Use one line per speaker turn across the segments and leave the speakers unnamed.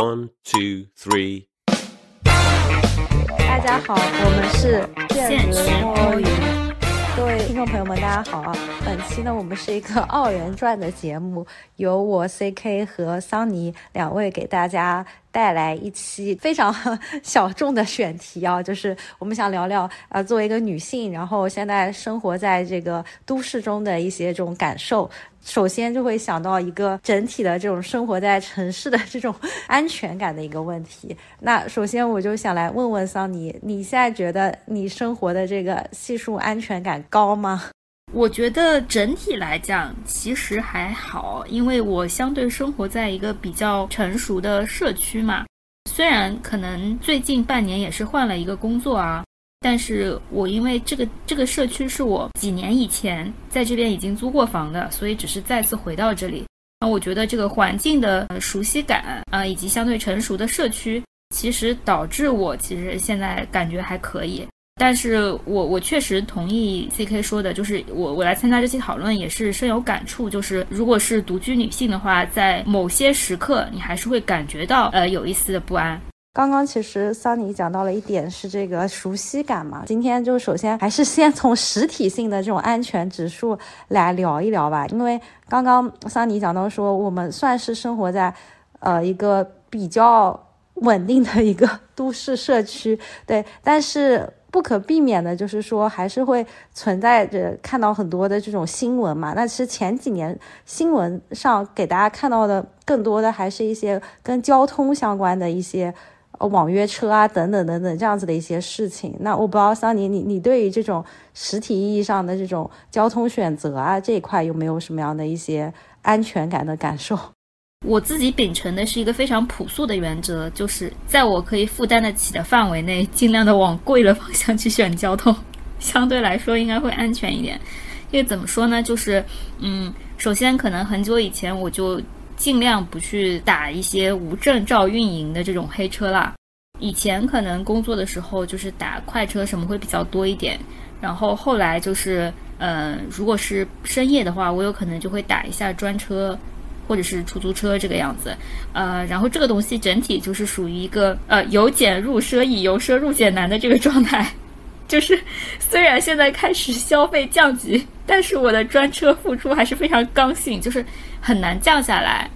One, two, three.
大家好，我们是
现实摸鱼。
各位听众朋友们，大家好啊！本期呢，我们是一个二人转的节目，由我 CK 和桑尼两位给大家带来一期非常 小众的选题啊，就是我们想聊聊呃，作为一个女性，然后现在生活在这个都市中的一些这种感受。首先就会想到一个整体的这种生活在城市的这种安全感的一个问题。那首先我就想来问问桑尼，你现在觉得你生活的这个系数安全感高吗？
我觉得整体来讲其实还好，因为我相对生活在一个比较成熟的社区嘛。虽然可能最近半年也是换了一个工作啊。但是我因为这个这个社区是我几年以前在这边已经租过房的，所以只是再次回到这里。那我觉得这个环境的熟悉感啊，以及相对成熟的社区，其实导致我其实现在感觉还可以。但是我我确实同意 C K 说的，就是我我来参加这期讨论也是深有感触。就是如果是独居女性的话，在某些时刻你还是会感觉到呃有一丝的不安。
刚刚其实桑尼讲到了一点是这个熟悉感嘛，今天就首先还是先从实体性的这种安全指数来聊一聊吧，因为刚刚桑尼讲到说我们算是生活在呃一个比较稳定的一个都市社区，对，但是不可避免的就是说还是会存在着看到很多的这种新闻嘛，那其实前几年新闻上给大家看到的更多的还是一些跟交通相关的一些。网约车啊，等等等等，这样子的一些事情。那我不知道桑尼，你你对于这种实体意义上的这种交通选择啊这一块有没有什么样的一些安全感的感受？
我自己秉承的是一个非常朴素的原则，就是在我可以负担得起的范围内，尽量的往贵的方向去选交通，相对来说应该会安全一点。因为怎么说呢，就是嗯，首先可能很久以前我就。尽量不去打一些无证照运营的这种黑车啦。以前可能工作的时候就是打快车什么会比较多一点，然后后来就是，呃，如果是深夜的话，我有可能就会打一下专车或者是出租车这个样子。呃，然后这个东西整体就是属于一个呃由俭入奢易，由奢入俭难的这个状态。就是虽然现在开始消费降级，但是我的专车付出还是非常刚性，就是。很难降下来，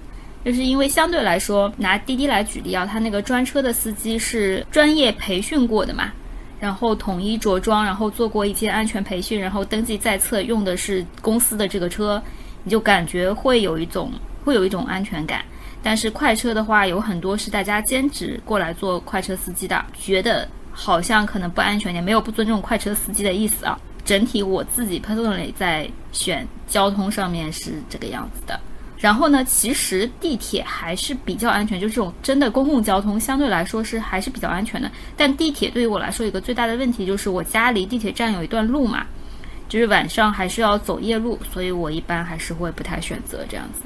就是因为相对来说，拿滴滴来举例啊，他那个专车的司机是专业培训过的嘛，然后统一着装，然后做过一些安全培训，然后登记在册，用的是公司的这个车，你就感觉会有一种会有一种安全感。但是快车的话，有很多是大家兼职过来做快车司机的，觉得好像可能不安全点，没有不尊重快车司机的意思啊。整体我自己 personally 在选交通上面是这个样子的。然后呢，其实地铁还是比较安全，就这种真的公共交通相对来说是还是比较安全的。但地铁对于我来说，一个最大的问题就是我家离地铁站有一段路嘛，就是晚上还是要走夜路，所以我一般还是会不太选择这样子。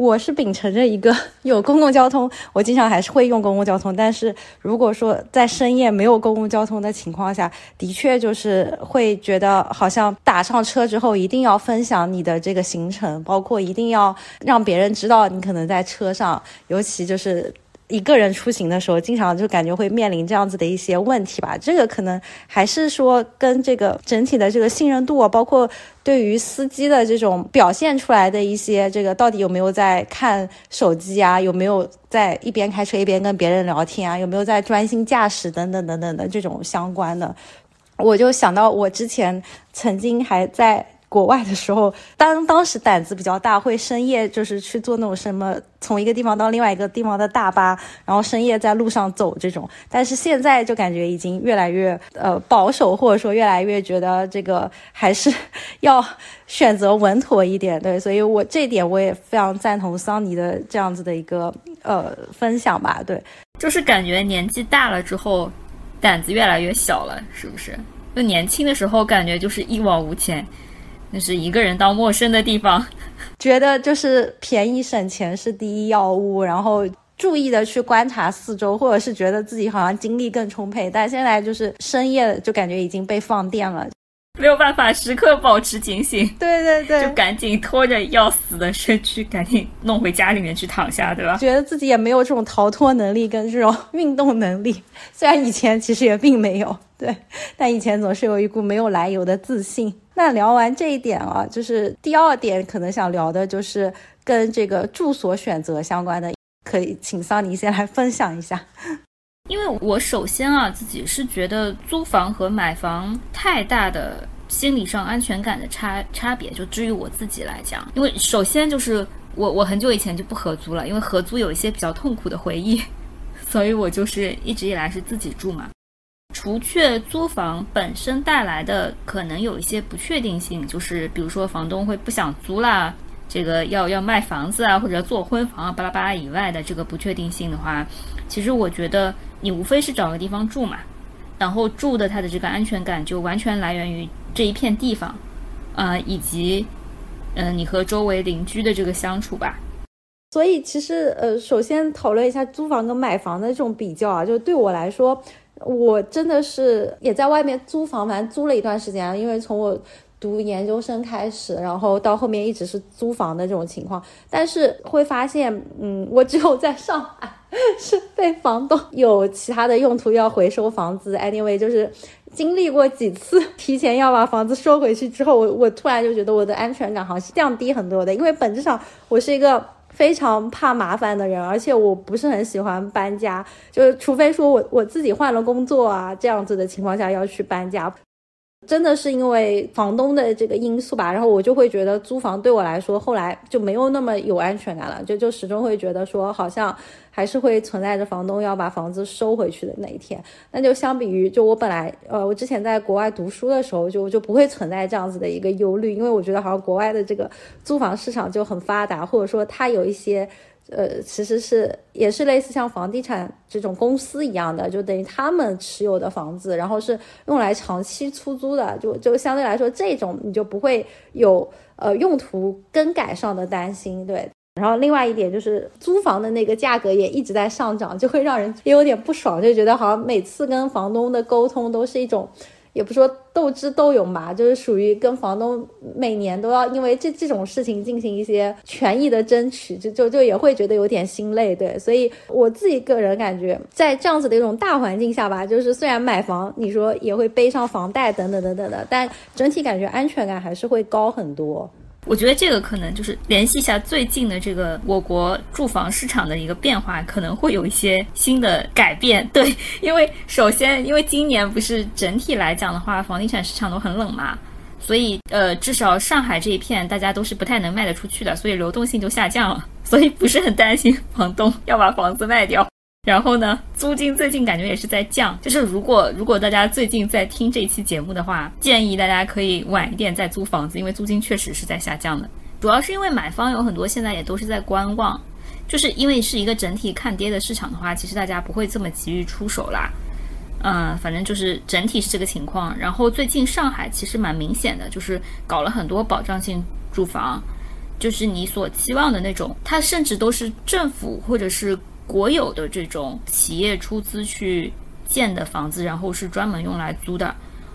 我是秉承着一个 有公共交通，我经常还是会用公共交通。但是如果说在深夜没有公共交通的情况下，的确就是会觉得好像打上车之后一定要分享你的这个行程，包括一定要让别人知道你可能在车上，尤其就是。一个人出行的时候，经常就感觉会面临这样子的一些问题吧。这个可能还是说跟这个整体的这个信任度啊，包括对于司机的这种表现出来的一些这个到底有没有在看手机啊，有没有在一边开车一边跟别人聊天啊，有没有在专心驾驶等等等等的这种相关的。我就想到我之前曾经还在。国外的时候，当当时胆子比较大，会深夜就是去坐那种什么从一个地方到另外一个地方的大巴，然后深夜在路上走这种。但是现在就感觉已经越来越呃保守，或者说越来越觉得这个还是要选择稳妥一点。对，所以我这点我也非常赞同桑尼的这样子的一个呃分享吧。对，
就是感觉年纪大了之后，胆子越来越小了，是不是？就年轻的时候感觉就是一往无前。那是一个人到陌生的地方，
觉得就是便宜省钱是第一要务，然后注意的去观察四周，或者是觉得自己好像精力更充沛。但现在就是深夜就感觉已经被放电了。
没有办法时刻保持警醒，
对对对，
就赶紧拖着要死的身躯，赶紧弄回家里面去躺下，对吧？
觉得自己也没有这种逃脱能力跟这种运动能力，虽然以前其实也并没有，对，但以前总是有一股没有来由的自信。那聊完这一点啊，就是第二点可能想聊的就是跟这个住所选择相关的，可以请桑尼先来分享一下。
因为我首先啊，自己是觉得租房和买房太大的心理上安全感的差差别，就至于我自己来讲，因为首先就是我我很久以前就不合租了，因为合租有一些比较痛苦的回忆，所以我就是一直以来是自己住嘛。除却租房本身带来的可能有一些不确定性，就是比如说房东会不想租啦。这个要要卖房子啊，或者做婚房啊，巴拉巴拉以外的这个不确定性的话，其实我觉得你无非是找个地方住嘛，然后住的它的这个安全感就完全来源于这一片地方，啊，以及嗯你和周围邻居的这个相处吧。
所以其实呃，首先讨论一下租房跟买房的这种比较啊，就对我来说，我真的是也在外面租房，反正租了一段时间，因为从我。读研究生开始，然后到后面一直是租房的这种情况，但是会发现，嗯，我只有在上海是被房东有其他的用途要回收房子。Anyway，就是经历过几次提前要把房子收回去之后，我我突然就觉得我的安全感好像是降低很多的，因为本质上我是一个非常怕麻烦的人，而且我不是很喜欢搬家，就是除非说我我自己换了工作啊这样子的情况下要去搬家。真的是因为房东的这个因素吧，然后我就会觉得租房对我来说后来就没有那么有安全感了，就就始终会觉得说好像还是会存在着房东要把房子收回去的那一天。那就相比于就我本来呃我之前在国外读书的时候就就不会存在这样子的一个忧虑，因为我觉得好像国外的这个租房市场就很发达，或者说它有一些。呃，其实是也是类似像房地产这种公司一样的，就等于他们持有的房子，然后是用来长期出租的，就就相对来说这种你就不会有呃用途更改上的担心，对。然后另外一点就是租房的那个价格也一直在上涨，就会让人也有点不爽，就觉得好像每次跟房东的沟通都是一种。也不说斗智斗勇吧，就是属于跟房东每年都要因为这这种事情进行一些权益的争取，就就就也会觉得有点心累，对。所以我自己个人感觉，在这样子的一种大环境下吧，就是虽然买房，你说也会背上房贷等等等等的，但整体感觉安全感还是会高很多。
我觉得这个可能就是联系一下最近的这个我国住房市场的一个变化，可能会有一些新的改变。对，因为首先，因为今年不是整体来讲的话，房地产市场都很冷嘛，所以呃，至少上海这一片大家都是不太能卖得出去的，所以流动性就下降了，所以不是很担心房东要把房子卖掉。然后呢，租金最近感觉也是在降。就是如果如果大家最近在听这期节目的话，建议大家可以晚一点再租房子，因为租金确实是在下降的。主要是因为买方有很多现在也都是在观望，就是因为是一个整体看跌的市场的话，其实大家不会这么急于出手啦。嗯，反正就是整体是这个情况。然后最近上海其实蛮明显的，就是搞了很多保障性住房，就是你所期望的那种，它甚至都是政府或者是。国有的这种企业出资去建的房子，然后是专门用来租的，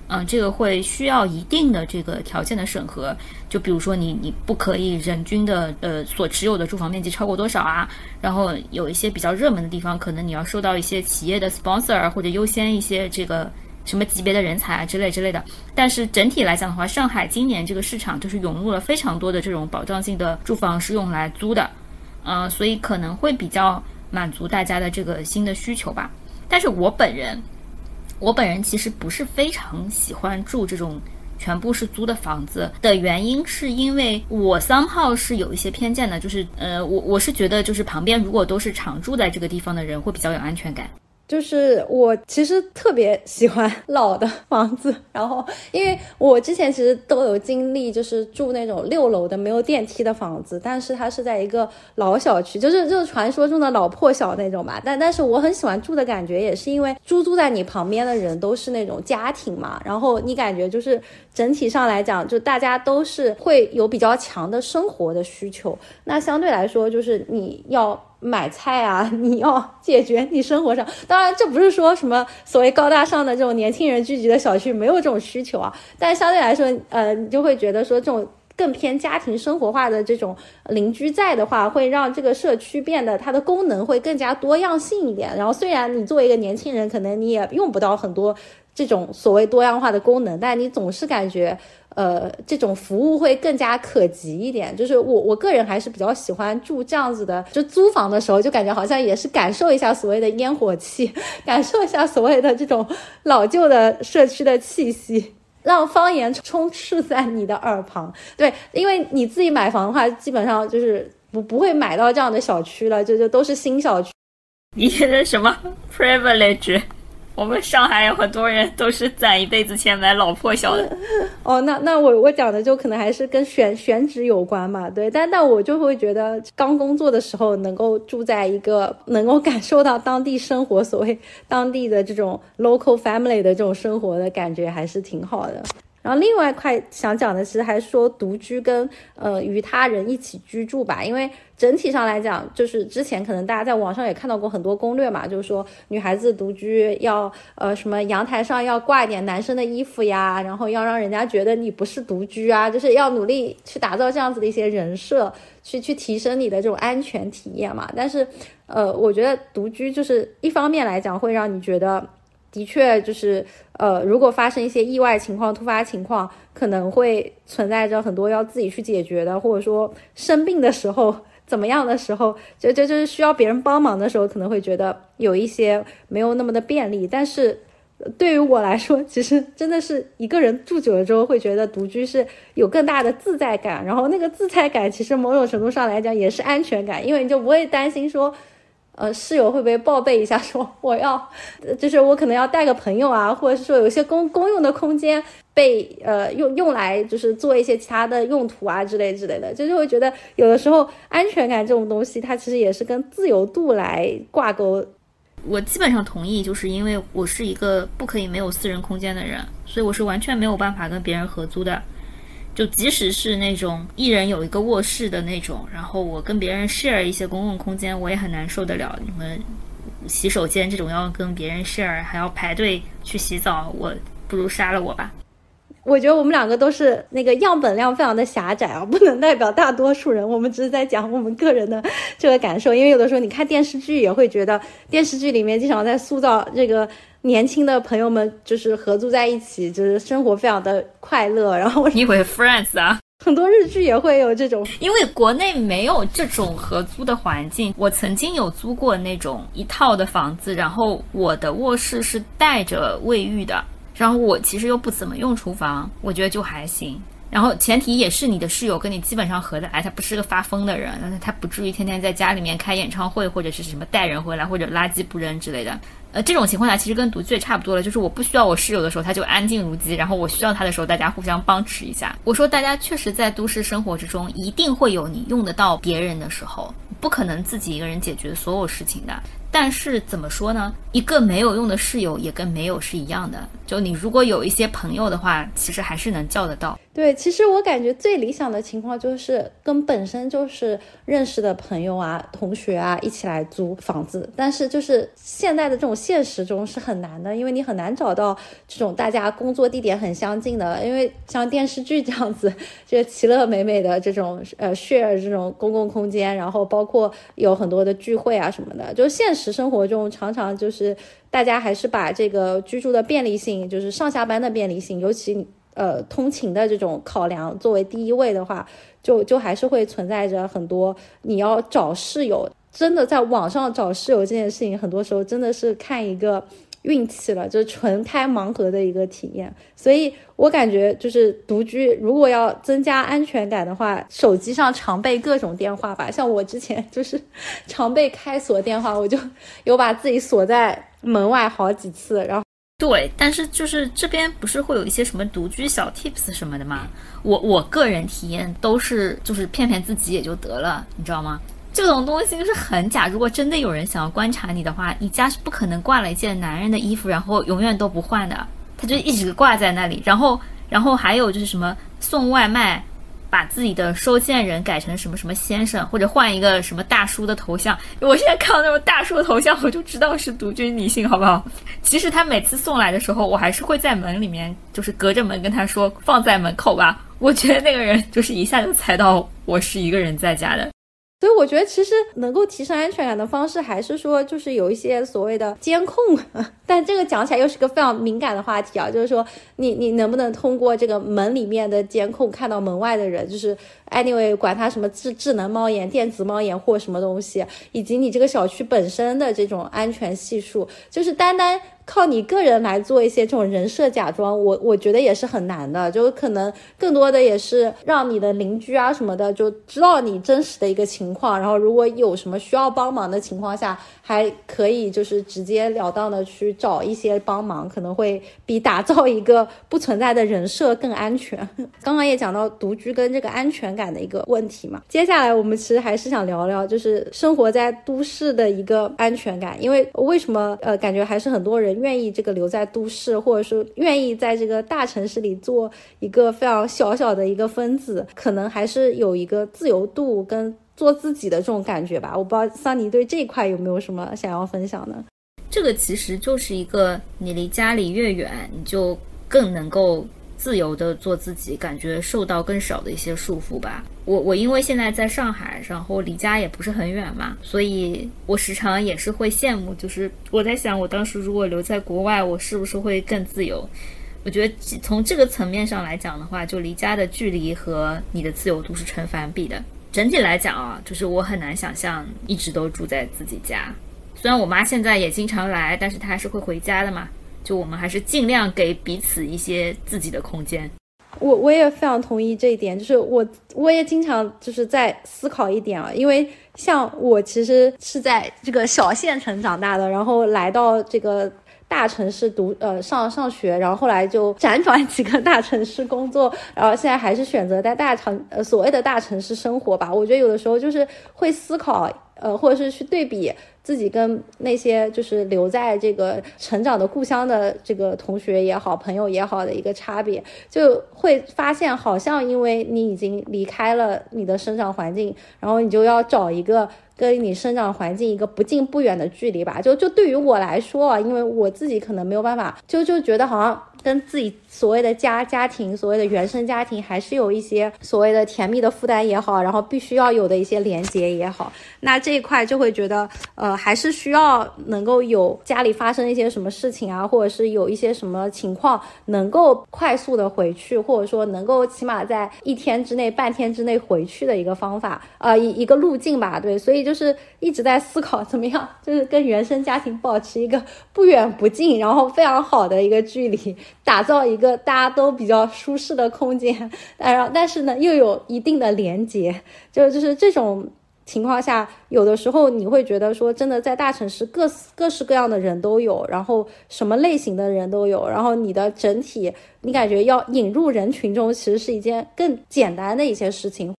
嗯，这个会需要一定的这个条件的审核，就比如说你你不可以人均的呃所持有的住房面积超过多少啊，然后有一些比较热门的地方，可能你要受到一些企业的 sponsor 或者优先一些这个什么级别的人才啊之类之类的。但是整体来讲的话，上海今年这个市场就是涌入了非常多的这种保障性的住房是用来租的，嗯，所以可能会比较。满足大家的这个新的需求吧，但是我本人，我本人其实不是非常喜欢住这种全部是租的房子的原因，是因为我三号是有一些偏见的，就是呃，我我是觉得就是旁边如果都是常住在这个地方的人，会比较有安全感。
就是我其实特别喜欢 老的房子，然后因为我之前其实都有经历，就是住那种六楼的没有电梯的房子，但是它是在一个老小区，就是就是传说中的老破小那种吧。但但是我很喜欢住的感觉，也是因为租住在你旁边的人都是那种家庭嘛，然后你感觉就是整体上来讲，就大家都是会有比较强的生活的需求，那相对来说就是你要。买菜啊，你要解决你生活上。当然，这不是说什么所谓高大上的这种年轻人聚集的小区没有这种需求啊，但相对来说，呃，你就会觉得说这种。更偏家庭生活化的这种邻居在的话，会让这个社区变得它的功能会更加多样性一点。然后，虽然你作为一个年轻人，可能你也用不到很多这种所谓多样化的功能，但你总是感觉，呃，这种服务会更加可及一点。就是我我个人还是比较喜欢住这样子的，就租房的时候，就感觉好像也是感受一下所谓的烟火气，感受一下所谓的这种老旧的社区的气息。让方言充斥在你的耳旁，对，因为你自己买房的话，基本上就是不不会买到这样的小区了，就就都是新小区。
你的什么 privilege？我们上海有很多人都是攒一辈子钱买老破小的。
哦，那那我我讲的就可能还是跟选选址有关嘛，对。但但我就会觉得，刚工作的时候能够住在一个能够感受到当地生活，所谓当地的这种 local family 的这种生活的感觉，还是挺好的。然后另外一块想讲的，其实还说独居跟呃与他人一起居住吧，因为整体上来讲，就是之前可能大家在网上也看到过很多攻略嘛，就是说女孩子独居要呃什么阳台上要挂一点男生的衣服呀，然后要让人家觉得你不是独居啊，就是要努力去打造这样子的一些人设，去去提升你的这种安全体验嘛。但是呃，我觉得独居就是一方面来讲会让你觉得。的确，就是呃，如果发生一些意外情况、突发情况，可能会存在着很多要自己去解决的，或者说生病的时候怎么样的时候，就就就是需要别人帮忙的时候，可能会觉得有一些没有那么的便利。但是对于我来说，其实真的是一个人住久了之后，会觉得独居是有更大的自在感，然后那个自在感其实某种程度上来讲也是安全感，因为你就不会担心说。呃，室友会不会报备一下，说我要，就是我可能要带个朋友啊，或者是说有些公公用的空间被呃用用来就是做一些其他的用途啊之类之类的，就是会觉得有的时候安全感这种东西，它其实也是跟自由度来挂钩。
我基本上同意，就是因为我是一个不可以没有私人空间的人，所以我是完全没有办法跟别人合租的。就即使是那种一人有一个卧室的那种，然后我跟别人 share 一些公共空间，我也很难受得了。你们洗手间这种要跟别人 share，还要排队去洗澡，我不如杀了我吧。
我觉得我们两个都是那个样本量非常的狭窄啊，不能代表大多数人。我们只是在讲我们个人的这个感受，因为有的时候你看电视剧也会觉得电视剧里面经常在塑造这个。年轻的朋友们就是合租在一起，就是生活非常的快乐。然后
你以为 Friends 啊？
很多日剧也会有这种，
因为国内没有这种合租的环境。我曾经有租过那种一套的房子，然后我的卧室是带着卫浴的，然后我其实又不怎么用厨房，我觉得就还行。然后前提也是你的室友跟你基本上合得来，他不是个发疯的人，他不至于天天在家里面开演唱会或者是什么带人回来或者垃圾不扔之类的。呃，这种情况下其实跟独居也差不多了，就是我不需要我室友的时候，他就安静如鸡；然后我需要他的时候，大家互相帮持一下。我说，大家确实在都市生活之中，一定会有你用得到别人的时候，不可能自己一个人解决所有事情的。但是怎么说呢？一个没有用的室友也跟没有是一样的。就你如果有一些朋友的话，其实还是能叫得到。
对，其实我感觉最理想的情况就是跟本身就是认识的朋友啊、同学啊一起来租房子。但是就是现在的这种现实中是很难的，因为你很难找到这种大家工作地点很相近的。因为像电视剧这样子，这其乐美美的这种呃 share 这种公共空间，然后包括有很多的聚会啊什么的，就现实。生活中常常就是大家还是把这个居住的便利性，就是上下班的便利性，尤其呃通勤的这种考量作为第一位的话，就就还是会存在着很多你要找室友，真的在网上找室友这件事情，很多时候真的是看一个。运气了，就纯开盲盒的一个体验，所以我感觉就是独居，如果要增加安全感的话，手机上常备各种电话吧。像我之前就是常备开锁电话，我就有把自己锁在门外好几次。然后
对，但是就是这边不是会有一些什么独居小 tips 什么的吗？我我个人体验都是就是骗骗自己也就得了，你知道吗？这种东西就是很假。如果真的有人想要观察你的话，你家是不可能挂了一件男人的衣服，然后永远都不换的。他就一直挂在那里。然后，然后还有就是什么送外卖，把自己的收件人改成什么什么先生，或者换一个什么大叔的头像。我现在看到那种大叔的头像，我就知道是独居女性，好不好？其实他每次送来的时候，我还是会在门里面，就是隔着门跟他说放在门口吧。我觉得那个人就是一下就猜到我是一个人在家的。
所以我觉得，其实能够提升安全感的方式，还是说，就是有一些所谓的监控。但这个讲起来又是个非常敏感的话题啊，就是说，你你能不能通过这个门里面的监控看到门外的人？就是 anyway，管它什么智智能猫眼、电子猫眼或什么东西，以及你这个小区本身的这种安全系数，就是单单。靠你个人来做一些这种人设假装，我我觉得也是很难的，就可能更多的也是让你的邻居啊什么的就知道你真实的一个情况，然后如果有什么需要帮忙的情况下，还可以就是直截了当的去找一些帮忙，可能会比打造一个不存在的人设更安全。刚刚也讲到独居跟这个安全感的一个问题嘛，接下来我们其实还是想聊聊就是生活在都市的一个安全感，因为为什么呃感觉还是很多人。愿意这个留在都市，或者说愿意在这个大城市里做一个非常小小的一个分子，可能还是有一个自由度跟做自己的这种感觉吧。我不知道桑尼对这一块有没有什么想要分享的？
这个其实就是一个你离家里越远，你就更能够。自由的做自己，感觉受到更少的一些束缚吧。我我因为现在在上海，然后离家也不是很远嘛，所以我时常也是会羡慕。就是我在想，我当时如果留在国外，我是不是会更自由？我觉得从这个层面上来讲的话，就离家的距离和你的自由度是成反比的。整体来讲啊，就是我很难想象一直都住在自己家。虽然我妈现在也经常来，但是她还是会回家的嘛。就我们还是尽量给彼此一些自己的空间。
我我也非常同意这一点，就是我我也经常就是在思考一点啊，因为像我其实是在这个小县城长大的，然后来到这个大城市读呃上上学，然后后来就辗转几个大城市工作，然后现在还是选择在大城呃所谓的大城市生活吧。我觉得有的时候就是会思考呃，或者是去对比。自己跟那些就是留在这个成长的故乡的这个同学也好，朋友也好的一个差别，就会发现好像因为你已经离开了你的生长环境，然后你就要找一个跟你生长环境一个不近不远的距离吧。就就对于我来说啊，因为我自己可能没有办法，就就觉得好像。跟自己所谓的家家庭，所谓的原生家庭，还是有一些所谓的甜蜜的负担也好，然后必须要有的一些连接也好，那这一块就会觉得，呃，还是需要能够有家里发生一些什么事情啊，或者是有一些什么情况，能够快速的回去，或者说能够起码在一天之内、半天之内回去的一个方法，呃，一一个路径吧。对，所以就是一直在思考怎么样，就是跟原生家庭保持一个不远不近，然后非常好的一个距离。打造一个大家都比较舒适的空间，然后但是呢又有一定的连接，就就是这种情况下，有的时候你会觉得说，真的在大城市各各式各样的人都有，然后什么类型的人都有，然后你的整体你感觉要引入人群中，其实是一件更简单的一些事情。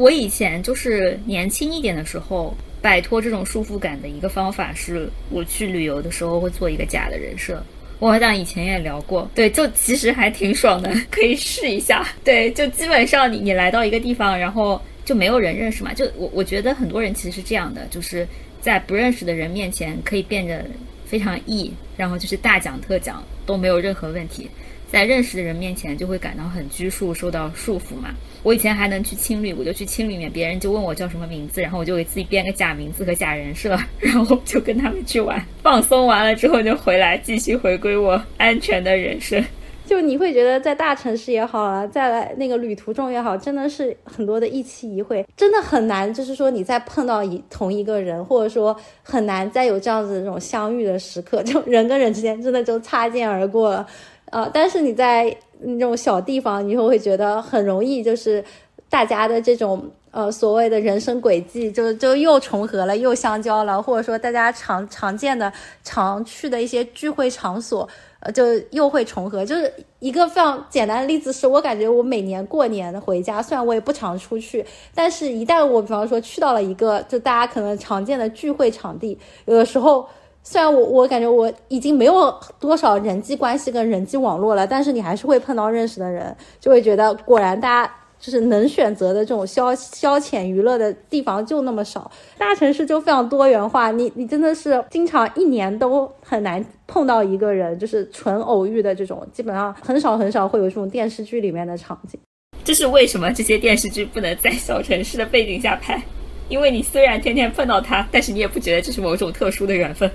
我以前就是年轻一点的时候，摆脱这种束缚感的一个方法是，我去旅游的时候会做一个假的人设。我好像以前也聊过，对，就其实还挺爽的，可以试一下。对，就基本上你你来到一个地方，然后就没有人认识嘛。就我我觉得很多人其实是这样的，就是在不认识的人面前可以变得非常 E，然后就是大讲特讲都没有任何问题。在认识的人面前就会感到很拘束，受到束缚嘛。我以前还能去青旅，我就去青旅里面，别人就问我叫什么名字，然后我就给自己编个假名字和假人设，然后就跟他们去玩，放松完了之后就回来继续回归我安全的人生。
就你会觉得在大城市也好啊，在来那个旅途中也好，真的是很多的一期一会，真的很难，就是说你再碰到一同一个人，或者说很难再有这样子这种相遇的时刻，就人跟人之间真的就擦肩而过了。呃，但是你在那种小地方，你就会觉得很容易，就是大家的这种呃所谓的人生轨迹，就就又重合了，又相交了，或者说大家常常见的、常去的一些聚会场所，呃，就又会重合。就是一个非常简单的例子，是我感觉我每年过年回家，虽然我也不常出去，但是一旦我比方说去到了一个就大家可能常见的聚会场地，有的时候。虽然我我感觉我已经没有多少人际关系跟人际网络了，但是你还是会碰到认识的人，就会觉得果然大家就是能选择的这种消消遣娱乐的地方就那么少，大城市就非常多元化，你你真的是 经常一年都很难碰到一个人，就是纯偶遇的这种，基本上很少很少会有这种电视剧里面的场景。
这是为什么这些电视剧不能在小城市的背景下拍？因为你虽然天天碰到他，但是你也不觉得这是某种特殊的缘分。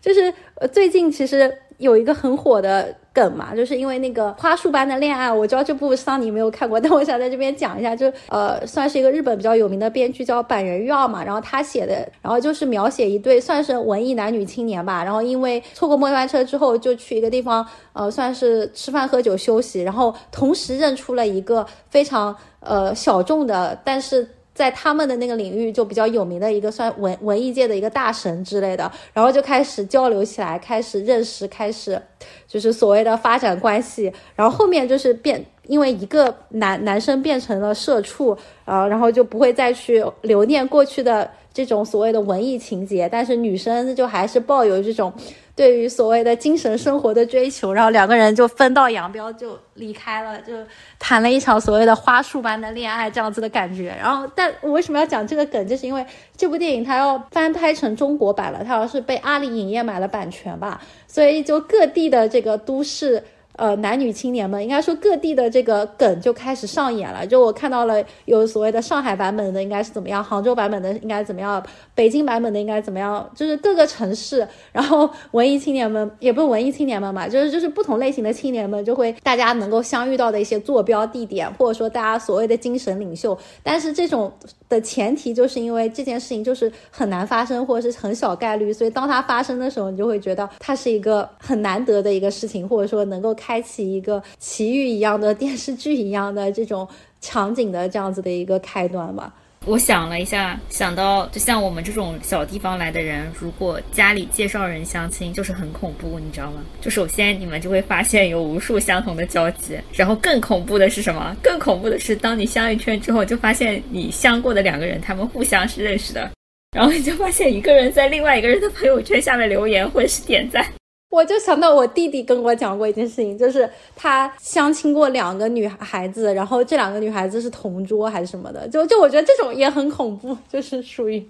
就是呃，最近其实有一个很火的梗嘛，就是因为那个花束般的恋爱，我知道这部桑尼没有看过，但我想在这边讲一下，就呃，算是一个日本比较有名的编剧叫板垣裕二嘛，然后他写的，然后就是描写一对算是文艺男女青年吧，然后因为错过末班车之后，就去一个地方，呃，算是吃饭喝酒休息，然后同时认出了一个非常呃小众的，但是。在他们的那个领域就比较有名的一个算文文艺界的一个大神之类的，然后就开始交流起来，开始认识，开始就是所谓的发展关系，然后后面就是变，因为一个男男生变成了社畜，啊，然后就不会再去留念过去的这种所谓的文艺情节，但是女生就还是抱有这种。对于所谓的精神生活的追求，然后两个人就分道扬镳，就离开了，就谈了一场所谓的花束般的恋爱，这样子的感觉。然后，但我为什么要讲这个梗，就是因为这部电影它要翻拍成中国版了，它好像是被阿里影业买了版权吧，所以就各地的这个都市。呃，男女青年们应该说各地的这个梗就开始上演了。就我看到了有所谓的上海版本的应该是怎么样，杭州版本的应该怎么样，北京版本的应该怎么样，就是各个城市，然后文艺青年们也不是文艺青年们嘛，就是就是不同类型的青年们就会大家能够相遇到的一些坐标地点，或者说大家所谓的精神领袖。但是这种的前提就是因为这件事情就是很难发生，或者是很小概率，所以当它发生的时候，你就会觉得它是一个很难得的一个事情，或者说能够开。开启一个奇遇一样的电视剧一样的这种场景的这样子的一个开端吧。
我想了一下，想到就像我们这种小地方来的人，如果家里介绍人相亲，就是很恐怖，你知道吗？就首先你们就会发现有无数相同的交集，然后更恐怖的是什么？更恐怖的是，当你相一圈之后，就发现你相过的两个人，他们互相是认识的，然后你就发现一个人在另外一个人的朋友圈下面留言或者是点赞。
我就想到我弟弟跟我讲过一件事情，就是他相亲过两个女孩子，然后这两个女孩子是同桌还是什么的，就就我觉得这种也很恐怖，就是属于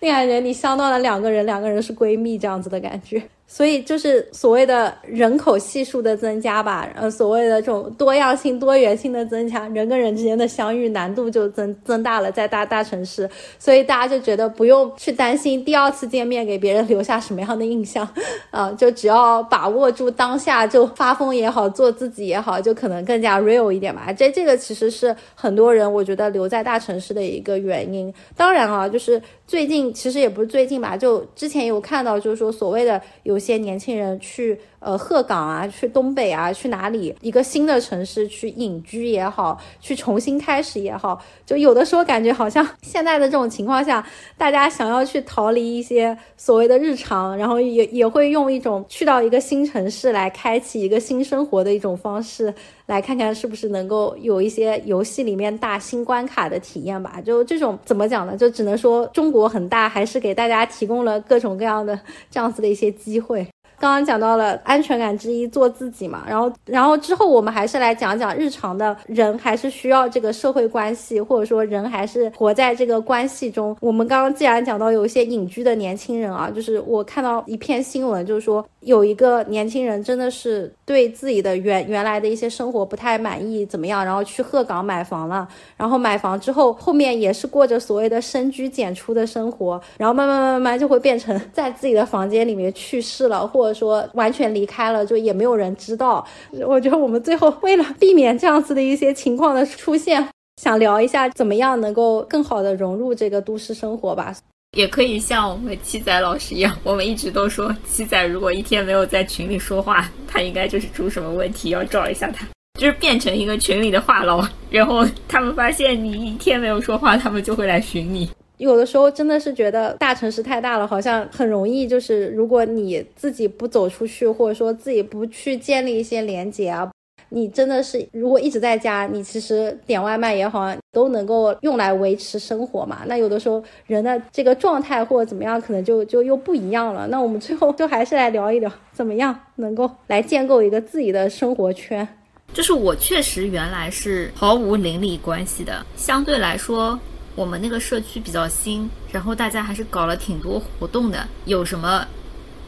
恋爱人你相到了两个人，两个人是闺蜜这样子的感觉。所以就是所谓的人口系数的增加吧，呃，所谓的这种多样性、多元性的增强，人跟人之间的相遇难度就增增大了，在大大城市，所以大家就觉得不用去担心第二次见面给别人留下什么样的印象，啊，就只要把握住当下，就发疯也好，做自己也好，就可能更加 real 一点吧。这这个其实是很多人我觉得留在大城市的一个原因。当然啊，就是最近其实也不是最近吧，就之前有看到，就是说所谓的有。有些年轻人去。呃，鹤岗啊，去东北啊，去哪里？一个新的城市去隐居也好，去重新开始也好，就有的时候感觉好像 现在的这种情况下，大家想要去逃离一些所谓的日常，然后也也会用一种去到一个新城市来开启一个新生活的一种方式，来看看是不是能够有一些游戏里面大新关卡的体验吧。就这种怎么讲呢？就只能说中国很大，还是给大家提供了各种各样的 这样子的一些机会。刚刚讲到了安全感之一，做自己嘛。然后，然后之后我们还是来讲讲日常的人还是需要这个社会关系，或者说人还是活在这个关系中。我们刚刚既然讲到有一些隐居的年轻人啊，就是我看到一篇新闻，就是说有一个年轻人真的是对自己的原原来的一些生活不太满意，怎么样？然后去鹤岗买房了。然后买房之后，后面也是过着所谓的深居简出的生活。然后慢慢慢慢就会变成在自己的房间里面去世了，或。或者说完全离开了，就也没有人知道。我觉得我们最后为了避免这样子的一些情况的出现，想聊一下怎么样能够更好的融入这个都市生活吧。
也可以像我们七仔老师一样，我们一直都说七仔如果一天没有在群里说话，他应该就是出什么问题，要找一下他，就是变成一个群里的话痨。然后他们发现你一天没有说话，他们就会来寻你。
有的时候真的是觉得大城市太大了，好像很容易就是，如果你自己不走出去，或者说自己不去建立一些连接啊，你真的是如果一直在家，你其实点外卖也好，都能够用来维持生活嘛。那有的时候人的这个状态或者怎么样，可能就就又不一样了。那我们最后就还是来聊一聊，怎么样能够来建构一个自己的生活圈。
就是我确实原来是毫无邻里关系的，相对来说，我们那个社区比较新，然后大家还是搞了挺多活动的，有什么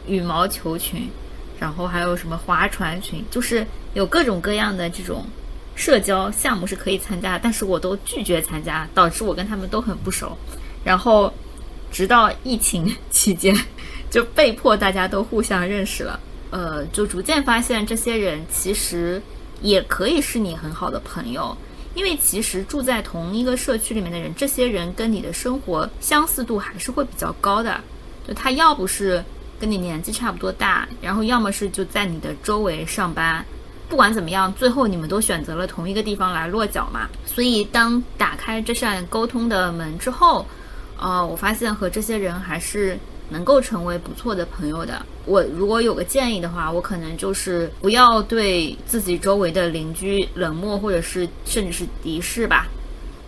羽毛球群，然后还有什么划船群，就是有各种各样的这种社交项目是可以参加，但是我都拒绝参加，导致我跟他们都很不熟。然后直到疫情期间，就被迫大家都互相认识了，呃，就逐渐发现这些人其实。也可以是你很好的朋友，因为其实住在同一个社区里面的人，这些人跟你的生活相似度还是会比较高的。就他要不是跟你年纪差不多大，然后要么是就在你的周围上班，不管怎么样，最后你们都选择了同一个地方来落脚嘛。所以当打开这扇沟通的门之后，呃，我发现和这些人还是。能够成为不错的朋友的，我如果有个建议的话，我可能就是不要对自己周围的邻居冷漠，或者是甚至是敌视吧，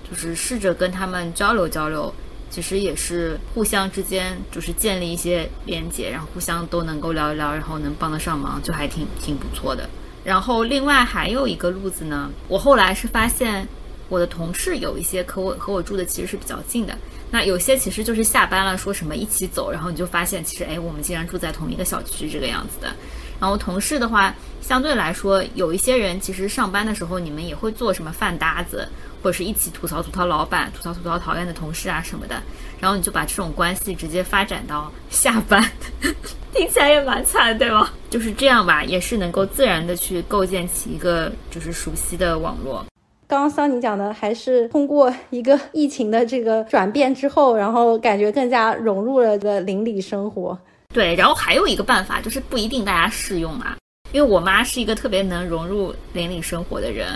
就是试着跟他们交流交流，其实也是互相之间就是建立一些连接，然后互相都能够聊一聊，然后能帮得上忙，就还挺挺不错的。然后另外还有一个路子呢，我后来是发现我的同事有一些和我和我住的其实是比较近的。那有些其实就是下班了，说什么一起走，然后你就发现其实哎，我们竟然住在同一个小区这个样子的。然后同事的话，相对来说有一些人其实上班的时候你们也会做什么饭搭子，或者是一起吐槽吐槽老板，吐槽吐槽讨厌的同事啊什么的。然后你就把这种关系直接发展到下班，听起来也蛮惨，对吗？就是这样吧，也是能够自然的去构建起一个就是熟悉的网络。
刚刚桑尼讲的，还是通过一个疫情的这个转变之后，然后感觉更加融入了的邻里生活。
对，然后还有一个办法，就是不一定大家适用啊，因为我妈是一个特别能融入邻里生活的人，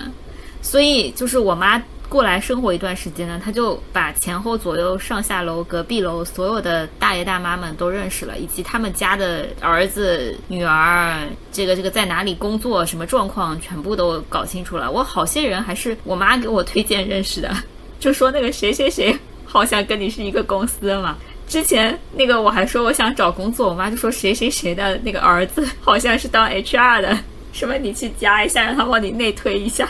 所以就是我妈。过来生活一段时间呢，他就把前后左右上下楼、隔壁楼所有的大爷大妈们都认识了，以及他们家的儿子、女儿，这个这个在哪里工作、什么状况，全部都搞清楚了。我好些人还是我妈给我推荐认识的，就说那个谁谁谁好像跟你是一个公司嘛。之前那个我还说我想找工作，我妈就说谁谁谁的那个儿子好像是当 HR 的，什么你去加一下，让他帮你内推一下。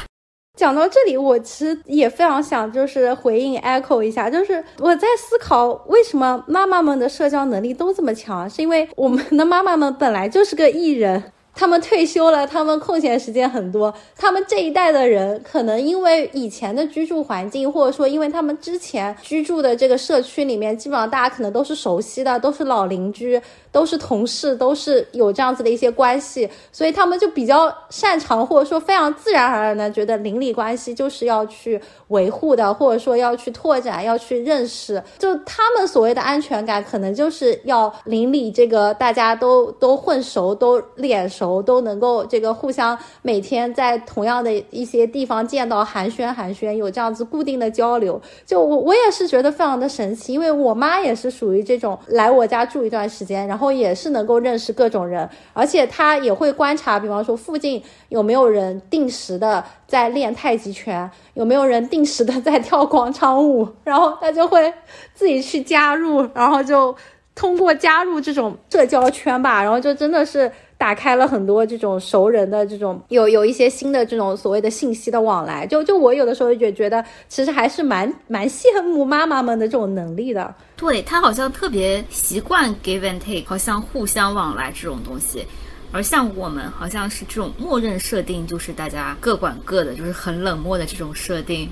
讲到这里，我其实也非常想就是回应 echo 一下，就是我在思考为什么妈妈们的社交能力都这么强，是因为我们的妈妈们本来就是个艺人。他们退休了，他们空闲时间很多。他们这一代的人，可能因为以前的居住环境，或者说因为他们之前居住的这个社区里面，基本上大家可能都是熟悉的，都是老邻居，都是同事，都是有这样子的一些关系，所以他们就比较擅长，或者说非常自然而然的觉得邻里关系就是要去维护的，或者说要去拓展，要去认识。就他们所谓的安全感，可能就是要邻里这个大家都都混熟，都脸熟。都能够这个互相每天在同样的一些地方见到寒暄寒暄，有这样子固定的交流。就我我也是觉得非常的神奇，因为我妈也是属于这种来我家住一段时间，然后也是能够认识各种人，而且他也会观察，比方说附近有没有人定时的在练太极拳，有没有人定时的在跳广场舞，然后他就会自己去加入，然后就通过加入这种社交圈吧，然后就真的是。打开了很多这种熟人的这种有有一些新的这种所谓的信息的往来，就就我有的时候也觉得，其实还是蛮蛮羡慕妈妈们的这种能力的。
对他好像特别习惯 give and take，好像互相往来这种东西，而像我们好像是这种默认设定，就是大家各管各的，就是很冷漠的这种设定。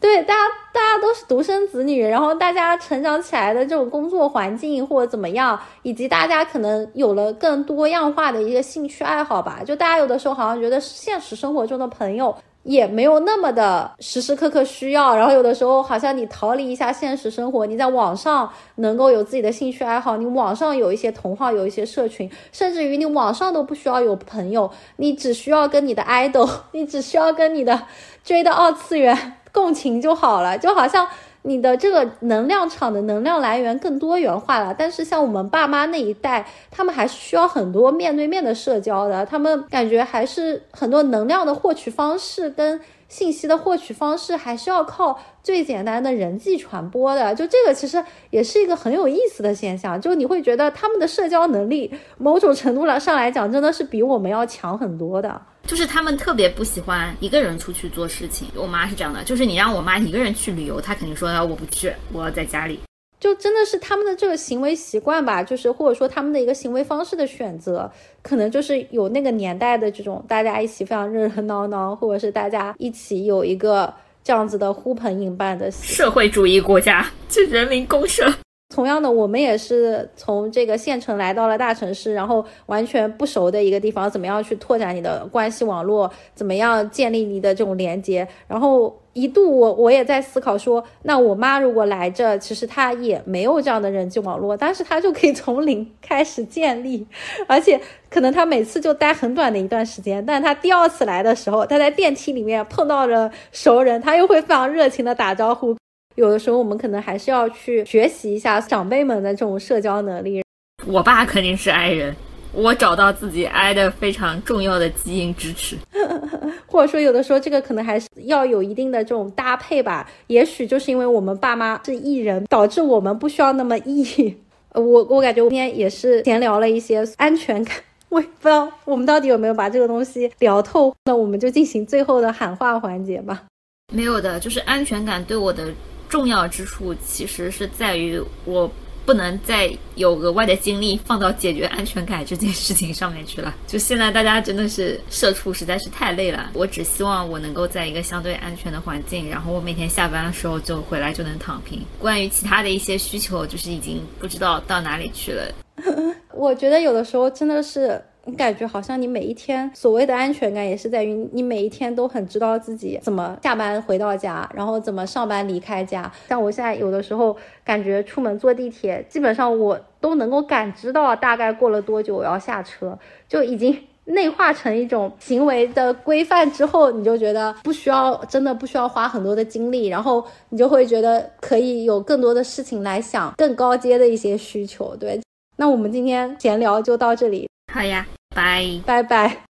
对，大家大家都是独生子女，然后大家成长起来的这种工作环境或者怎么样，以及大家可能有了更多样化的一个兴趣爱好吧。就大家有的时候好像觉得现实生活中的朋友也没有那么的时时刻刻需要，然后有的时候好像你逃离一下现实生活，你在网上能够有自己的兴趣爱好，你网上有一些同好，有一些社群，甚至于你网上都不需要有朋友，你只需要跟你的 idol，你只需要跟你的追的二次元。共情就好了，就好像你的这个能量场的能量来源更多元化了。但是像我们爸妈那一代，他们还是需要很多面对面的社交的，他们感觉还是很多能量的获取方式跟信息的获取方式还是要靠最简单的人际传播的。就这个其实也是一个很有意思的现象，就你会觉得他们的社交能力某种程度上上来讲，真的是比我们要强很多的。
就是他们特别不喜欢一个人出去做事情。我妈是这样的，就是你让我妈一个人去旅游，她肯定说我不去，我要在家里。
就真的是他们的这个行为习惯吧，就是或者说他们的一个行为方式的选择，可能就是有那个年代的这种大家一起非常热热闹闹，或者是大家一起有一个这样子的呼朋引伴的
社会主义国家，就人民公社。
同样的，我们也是从这个县城来到了大城市，然后完全不熟的一个地方，怎么样去拓展你的关系网络？怎么样建立你的这种连接？然后一度我我也在思考说，那我妈如果来这，其实她也没有这样的人际网络，但是她就可以从零开始建立，而且可能她每次就待很短的一段时间，但她第二次来的时候，她在电梯里面碰到了熟人，她又会非常热情的打招呼。有的时候，我们可能还是要去学习一下长辈们的这种社交能力。
我爸肯定是 I 人，我找到自己 I 的非常重要的基因支持。
或者说，有的时候这个可能还是要有一定的这种搭配吧。也许就是因为我们爸妈是 E 人，导致我们不需要那么 E。我我感觉今天也是闲聊了一些安全感。我也不知道我们到底有没有把这个东西聊透。那我们就进行最后的喊话环节吧。
没有的，就是安全感对我的。重要之处其实是在于我不能再有额外的精力放到解决安全感这件事情上面去了。就现在大家真的是社畜实在是太累了，我只希望我能够在一个相对安全的环境，然后我每天下班的时候就回来就能躺平。关于其他的一些需求，就是已经不知道到哪里去了。
我觉得有的时候真的是。你感觉好像你每一天所谓的安全感，也是在于你每一天都很知道自己怎么下班回到家，然后怎么上班离开家。像我现在有的时候感觉出门坐地铁，基本上我都能够感知到大概过了多久我要下车，就已经内化成一种行为的规范。之后你就觉得不需要，真的不需要花很多的精力，然后你就会觉得可以有更多的事情来想更高阶的一些需求。对，那我们今天闲聊就到这里。
好呀，拜拜
拜拜。